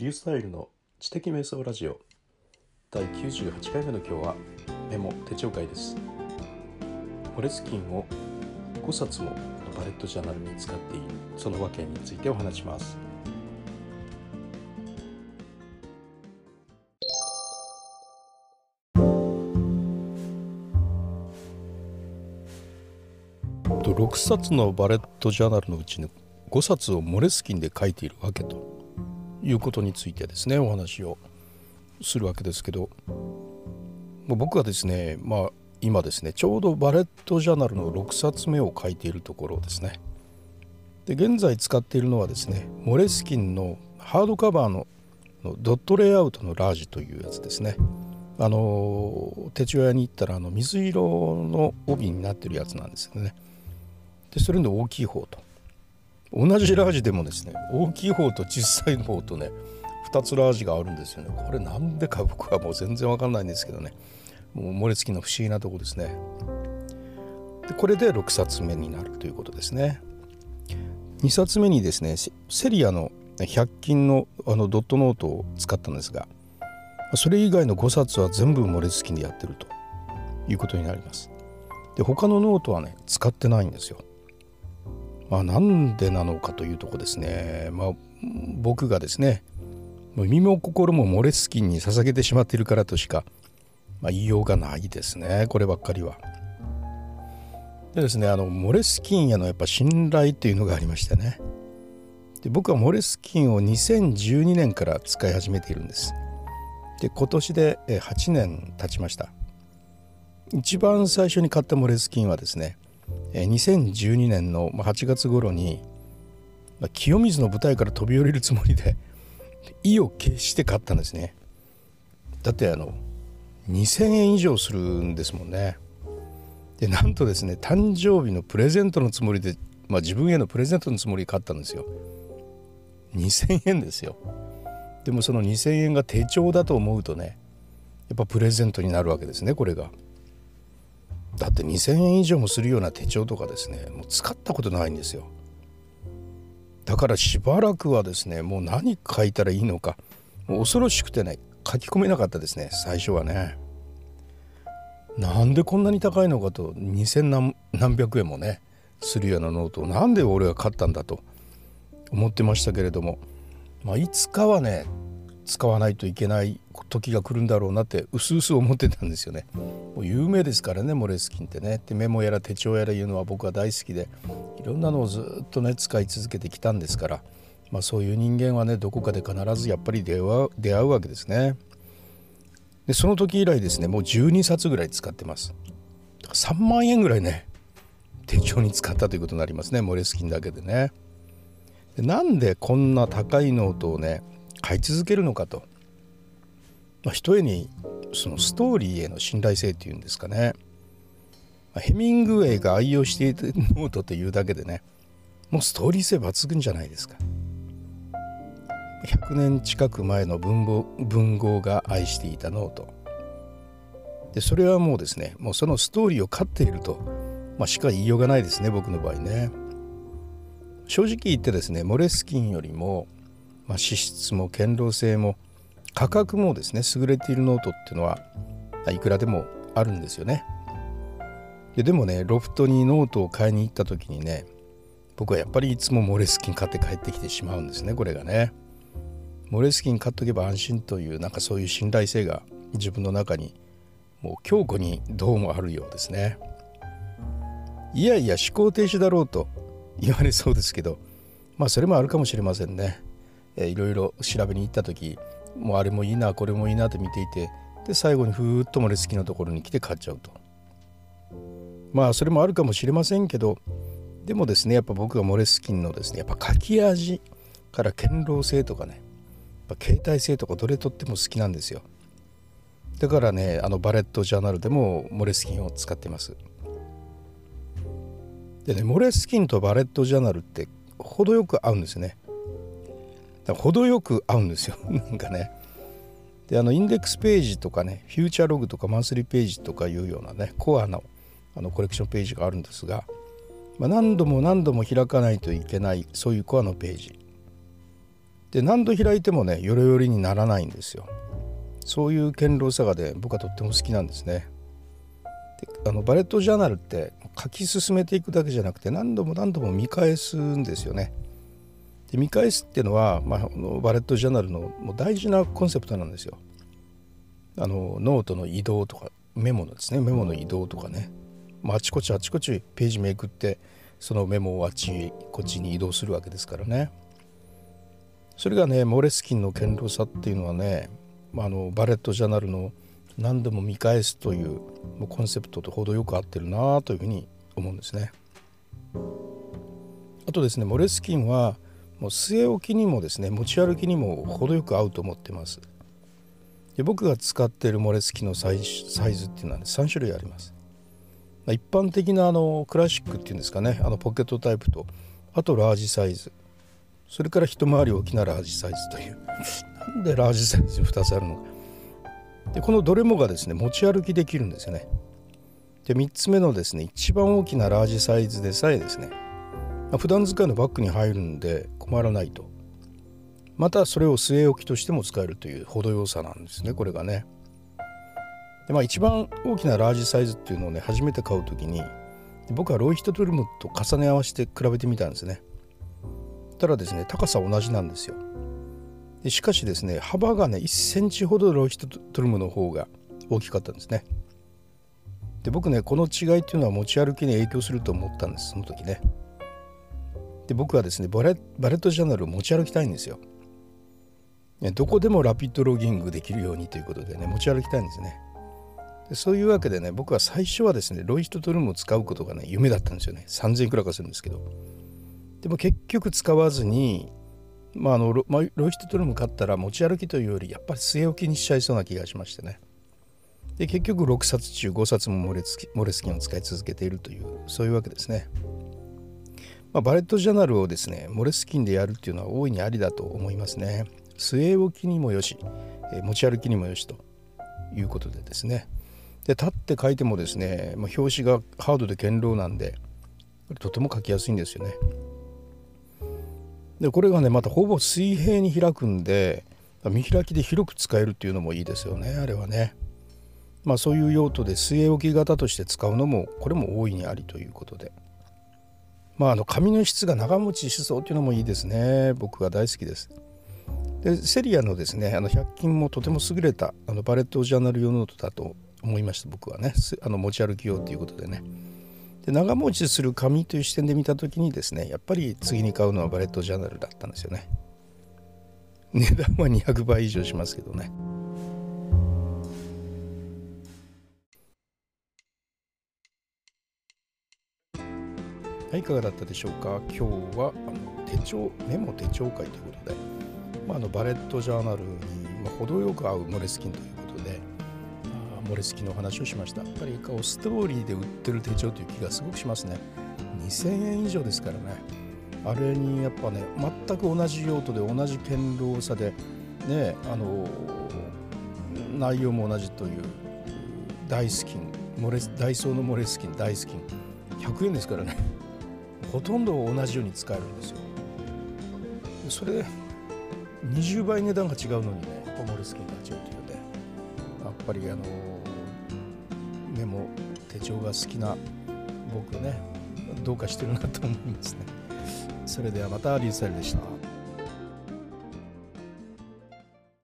リュースタイルの知的瞑想ラジオ。第98回目の今日はメモ手帳会です。モレスキンを5冊もバレットジャーナルに使っているその訳についてお話します。6冊のバレットジャーナルのうちの5冊をモレスキンで書いているわけと。いうことについてですねお話をするわけですけど。僕はですねまあ今ですねちょうどバレットジャーナルの6冊目を書いているところですね。で現在使っているのはですねモレスキンのハードカバーのドットレイアウトのラージというやつですね。あの手帳屋に行ったらあの水色の帯になってるやつなんですよね。でそれの大きい方と。同じラージでもですね大きい方と小さい方とね2つラージがあるんですよね。これなんでか僕はもう全然わかんないんですけどね。もう漏れつきの不思議なとこですね。でこれで6冊目になるということですね。2冊目にですねセリアの100均のあのドットノートを使ったんですがそれ以外の5冊は全部漏れつきでやってるということになります。で他のノートはね使ってないんですよ。まあ、なんでなのかというとこですね、まあ、僕がですね身も心もモレスキンに捧げてしまっているからとしか、まあ、言いようがないですねこればっかりは。でですねあのモレスキンへのやっぱ信頼というのがありましてねで僕はモレスキンを2012年から使い始めているんです。で今年で8年経ちました。一番最初に買ったモレスキンはですね2012年の8月頃に清水の舞台から飛び降りるつもりで意を決して買ったんですね。だってあの2000円以上するんですもんね。でなんとですね誕生日のプレゼントのつもりで、まあ、自分へのプレゼントのつもりで買ったんですよ。2000円ですよ。でもその2000円が手帳だと思うとねやっぱプレゼントになるわけですねこれが。だって2,000円以上もするような手帳とかですねもう使ったことないんですよだからしばらくはですねもう何書いたらいいのかもう恐ろしくてね書き込めなかったですね最初はねなんでこんなに高いのかと2,000何何百円もねするようなノートをなんで俺が買ったんだと思ってましたけれども、まあ、いつかはね使わないといけない時が来るんだろうなってうすうす思ってたんですよね。もう有名ですからねモレスキンってね。でメモやら手帳やらいうのは僕は大好きでいろんなのをずっとね使い続けてきたんですから、まあ、そういう人間はねどこかで必ずやっぱり出会う出会うわけですね。でその時以来ですねもう12冊ぐらい使ってます。3万円ぐらいね手帳に使ったということになりますねモレスキンだけでね。でなんでこんな高いノートをね買い続けるのかと、まあ、ひとえにそのストーリーへの信頼性っていうんですかね、ヘミングウェイが愛用していたノートというだけでねもうストーリー性抜群じゃないですか。100年近く前の文豪文豪が愛していたノート。でそれはもうですねもうそのストーリーを買っていると、まあ、しか言いようがないですね僕の場合ね。正直言ってですねモレスキンよりもまあ、紙質も堅牢性も価格もですね優れているノートっていうのはいくらでもあるんですよね。ででもねロフトにノートを買いに行った時にね僕はやっぱりいつもモレスキン買って帰ってきてしまうんですねこれがね。モレスキン買っとけば安心というなんかそういう信頼性が自分の中にもう強固にどうもあるようですね。いやいや思考停止だろうと言われそうですけどまあそれもあるかもしれませんね。いろいろ調べに行った時もうあれもいいなこれもいいなと見ていてで最後にふーっと漏れ好きのところに来て買っちゃうと。まあそれもあるかもしれませんけどでもですねやっぱ僕がモレスキンのですねやっぱ書き味から堅牢性とかねやっぱ携帯性とかどれとっても好きなんですよ。だからねあのバレットジャーナルでもモレスキンを使ってます。でねモレスキンとバレットジャーナルって程よく合うんですね。程よく合うんですよ。なんかね。であのインデックスページとかねフューチャーログとかマンスリーページとかいうようなねコアのあのコレクションページがあるんですが、まあ、何度も何度も開かないといけないそういうコアのページ。で何度開いてもねよれよれにならないんですよ。そういう堅牢さがで僕はとっても好きなんですね。であのバレットジャーナルって書き進めていくだけじゃなくて何度も何度も見返すんですよね。で見返すっていうのは、まあ、バレットジャーナルのもう大事なコンセプトなんですよ。あのノートの移動とかメモのですね。メモの移動とかね、まあ、あちこちあちこちページめくってそのメモをあっちこっちに移動するわけですからね。それがねモレスキンの堅牢さっていうのはね、まあ、のバレットジャーナルの何度も見返すというコンセプトと程よく合ってるなというふうに思うんですね。あとですねモレスキンはもう据え置きにもですね持ち歩きにも程よく合うと思ってます。で僕が使っているモレスキのサイサイズっていうのは、ね、3種類あります。一般的なあのクラシックっていうんですかねあのポケットタイプとあとラージサイズ。それから一回り大きなラージサイズという。なんでラージサイズ2つあるのか。でこのどれもがですね持ち歩きできるんですよね。で3つ目のですね一番大きなラージサイズでさえですね、まあ、普段使いのバッグに入るんで困らないと。またそれを据え置きとしても使えるという程よさなんですねこれがね。でまあ一番大きなラージサイズっていうのをね初めて買う時に僕はロイヒトトルムと重ね合わせて比べてみたんですね。たらですね高さ同じなんですよ。でしかしですね幅がね1センチほどロイヒトトルムの方が大きかったんですね。で僕ねこの違いっていうのは持ち歩きに影響すると思ったんですその時ね。で僕はですねバレバレットジャーナルを持ち歩きたいんですよ。どこでもラピッドロギングできるようにということでね持ち歩きたいんですね。でそういうわけでね僕は最初はですねロイヒトトルムを使うことがね夢だったんですよね。3000いくらかするんですけど。でも結局使わずに、まあ、あのロロイヒトトルム買ったら持ち歩きというよりやっぱり据え置きにしちゃいそうな気がしましてね。で結局6冊中5冊もモレモレスキンを使い続けているというそういうわけですね、まあ、バレットジャーナルをですねモレスキンでやるっていうのは大いにありだと思いますね。据え置きにもよし、え持ち歩きにもよしということでですね。で立って書いてもですね、まあ、表紙がハードで堅牢なんでとても書きやすいんですよね。でこれがねまたほぼ水平に開くんで見開きで広く使えるっていうのもいいですよねあれはね。まあそういう用途で据え置き型として使うのもこれも大いにありということで。まああの紙の質が長持ちしそうっていうのもいいですね。僕が大好きです。でセリアのですねあの100均もとても優れたあのバレットジャーナル用ノートだと思いました。僕はね。あの持ち歩き用ということでね。で長持ちする紙という視点で見た時にですねやっぱり次に買うのはバレットジャーナルだったんですよね。値段は200倍以上しますけどね。はいいかがだったでしょうか？今日はあの手帳メモ手帳会ということで、まあ、あのバレットジャーナルに、まあ、程よく合うモレスキンということで、まあモレスキンの話をしました。やっぱりこうストーリーで売ってる手帳という気がすごくしますね。2000円以上ですからね。あれにやっぱね全く同じ用途で同じ堅牢さでねあの内容も同じという大スキンダイソーのモレスキン大スキン100円ですからね。ほとんど同じように使えるんですよ。それ20倍値段が違うのにねホモルスキーが違うというでやっぱりあのメモ手帳が好きな僕ねどうかしてるなと思いますね。それではまたリーサルでした。